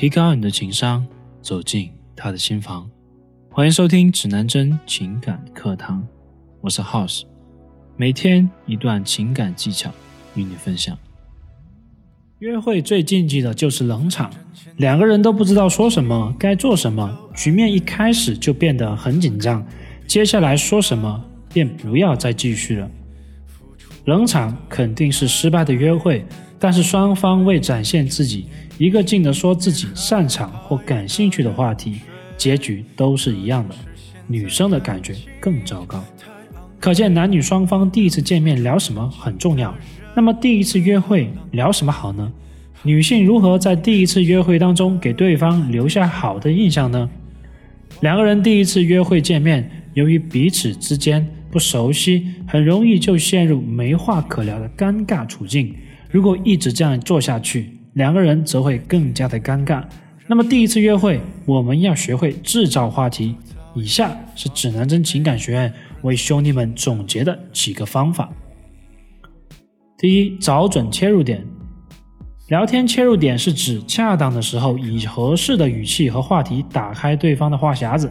提高你的情商，走进他的心房。欢迎收听指南针情感课堂，我是 House，每天一段情感技巧与你分享。约会最禁忌的就是冷场，两个人都不知道说什么，该做什么，局面一开始就变得很紧张，接下来说什么便不要再继续了。冷场肯定是失败的约会，但是双方为展现自己，一个劲地说自己擅长或感兴趣的话题，结局都是一样的，女生的感觉更糟糕。可见男女双方第一次见面聊什么很重要。那么第一次约会聊什么好呢？女性如何在第一次约会当中给对方留下好的印象呢？两个人第一次约会见面，由于彼此之间不熟悉，很容易就陷入没话可聊的尴尬处境。如果一直这样做下去，两个人则会更加的尴尬。那么第一次约会，我们要学会制造话题。以下是指南针情感学院为兄弟们总结的几个方法。第一，找准切入点。聊天切入点是指恰当的时候，以合适的语气和话题打开对方的话匣子。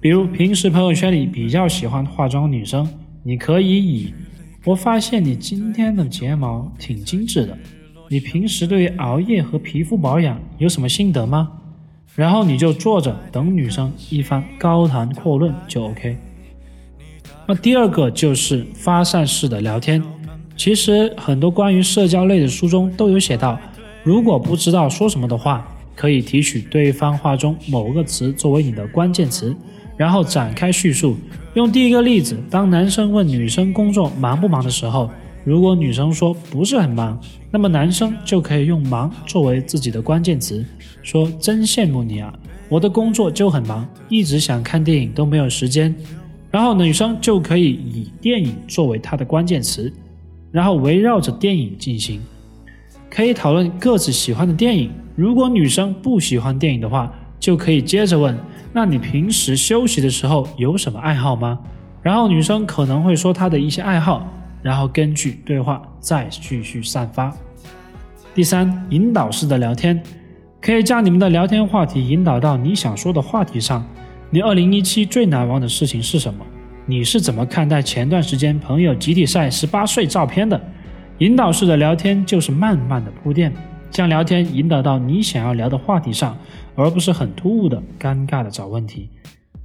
比如，平时朋友圈里比较喜欢化妆女生，你可以以“我发现你今天的睫毛挺精致的，你平时对于熬夜和皮肤保养有什么心得吗？”然后你就坐着等女生一番高谈阔论就 OK。那第二个就是发散式的聊天。其实很多关于社交类的书中都有写到，如果不知道说什么的话，可以提取对方话中某个词作为你的关键词，然后展开叙述。用第一个例子，当男生问女生工作忙不忙的时候，如果女生说不是很忙，那么男生就可以用忙作为自己的关键词，说真羡慕你啊，我的工作就很忙，一直想看电影都没有时间。然后女生就可以以电影作为她的关键词。然后围绕着电影进行，可以讨论各自喜欢的电影。如果女生不喜欢电影的话，就可以接着问：那你平时休息的时候有什么爱好吗？然后女生可能会说她的一些爱好，然后根据对话再继续散发。第三，引导式的聊天，可以将你们的聊天话题引导到你想说的话题上。你二零一七最难忘的事情是什么？你是怎么看待前段时间朋友集体晒十八岁照片的？引导式的聊天就是慢慢的铺垫，将聊天引导到你想要聊的话题上，而不是很突兀的、尴尬的找问题。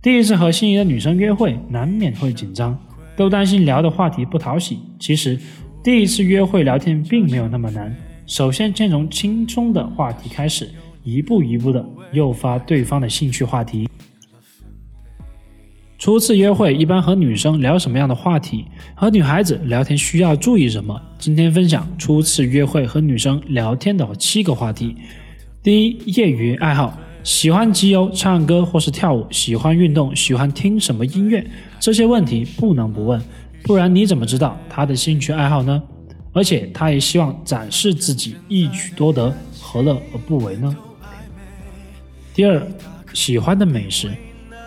第一次和心仪的女生约会，难免会紧张，都担心聊的话题不讨喜。其实，第一次约会聊天并没有那么难。首先，先从轻松的话题开始，一步一步的诱发对方的兴趣话题。初次约会一般和女生聊什么样的话题？和女孩子聊天需要注意什么？今天分享初次约会和女生聊天的七个话题。第一，业余爱好，喜欢集邮、唱歌或是跳舞，喜欢运动，喜欢听什么音乐？这些问题不能不问，不然你怎么知道他的兴趣爱好呢？而且他也希望展示自己，一举多得，何乐而不为呢？第二，喜欢的美食。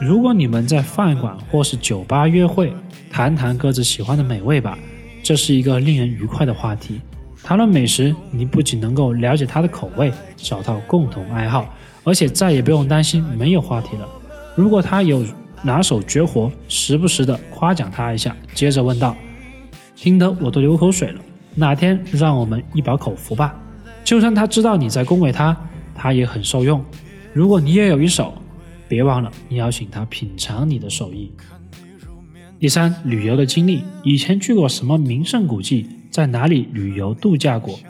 如果你们在饭馆或是酒吧约会，谈谈各自喜欢的美味吧，这是一个令人愉快的话题。谈论美食，你不仅能够了解他的口味，找到共同爱好，而且再也不用担心没有话题了。如果他有拿手绝活，时不时的夸奖他一下，接着问道：“听得我都流口水了，哪天让我们一饱口福吧？”就算他知道你在恭维他，他也很受用。如果你也有一手。别忘了，你邀请他品尝你的手艺。第三，旅游的经历，以前去过什么名胜古迹，在哪里旅游度假过？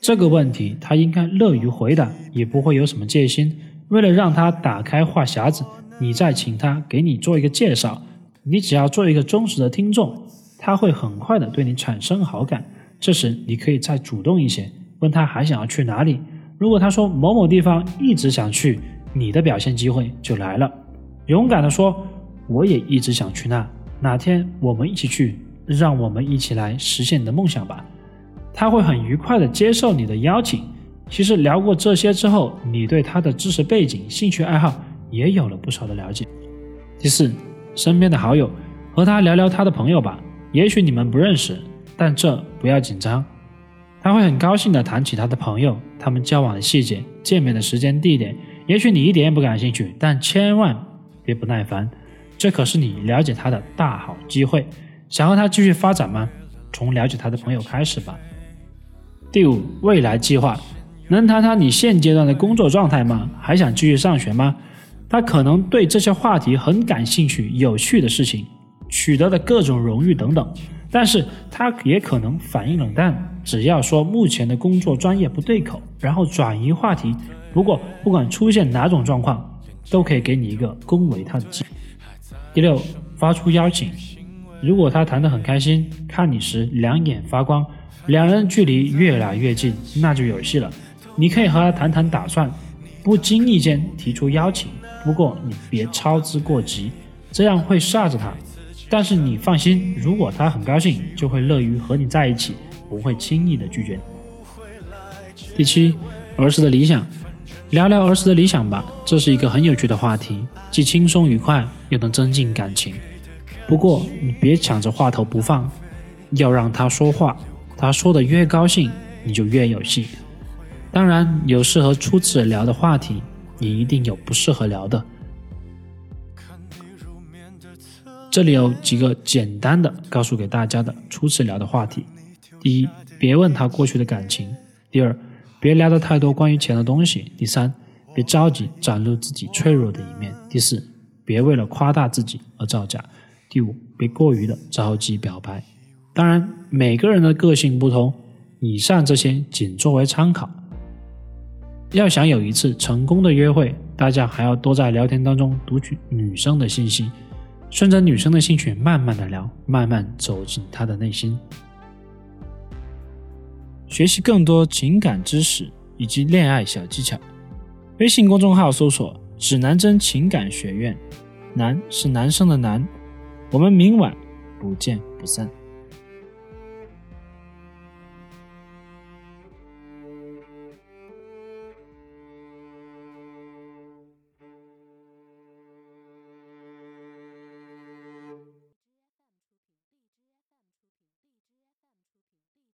这个问题他应该乐于回答，也不会有什么戒心。为了让他打开话匣子，你再请他给你做一个介绍。你只要做一个忠实的听众，他会很快的对你产生好感。这时你可以再主动一些，问他还想要去哪里。如果他说某某地方一直想去。你的表现机会就来了，勇敢的说，我也一直想去那，哪天我们一起去，让我们一起来实现你的梦想吧。他会很愉快的接受你的邀请。其实聊过这些之后，你对他的知识背景、兴趣爱好也有了不少的了解。第四，身边的好友，和他聊聊他的朋友吧。也许你们不认识，但这不要紧张。他会很高兴地谈起他的朋友，他们交往的细节、见面的时间、地点。也许你一点也不感兴趣，但千万别不耐烦，这可是你了解他的大好机会。想和他继续发展吗？从了解他的朋友开始吧。第五，未来计划，能谈谈你现阶段的工作状态吗？还想继续上学吗？他可能对这些话题很感兴趣，有趣的事情，取得的各种荣誉等等。但是他也可能反应冷淡。只要说目前的工作专业不对口，然后转移话题。不过不管出现哪种状况，都可以给你一个恭维他的机会。第六，发出邀请。如果他谈得很开心，看你时两眼发光，两人距离越来越近，那就有戏了。你可以和他谈谈打算，不经意间提出邀请。不过你别操之过急，这样会吓着他。但是你放心，如果他很高兴，就会乐于和你在一起，不会轻易的拒绝。第七，儿时的理想，聊聊儿时的理想吧，这是一个很有趣的话题，既轻松愉快，又能增进感情。不过你别抢着话头不放，要让他说话，他说的越高兴，你就越有戏。当然，有适合初次聊的话题，也一定有不适合聊的。这里有几个简单的告诉给大家的初次聊的话题：第一，别问他过去的感情；第二，别聊得太多关于钱的东西；第三，别着急展露自己脆弱的一面；第四，别为了夸大自己而造假。第五，别过于的着急表白。当然，每个人的个性不同，以上这些仅作为参考。要想有一次成功的约会，大家还要多在聊天当中读取女生的信息，顺着女生的兴趣慢慢的聊，慢慢走进她的内心。学习更多情感知识以及恋爱小技巧，微信公众号搜索“指南针情感学院”，男是男生的男。我们明晚不见不散。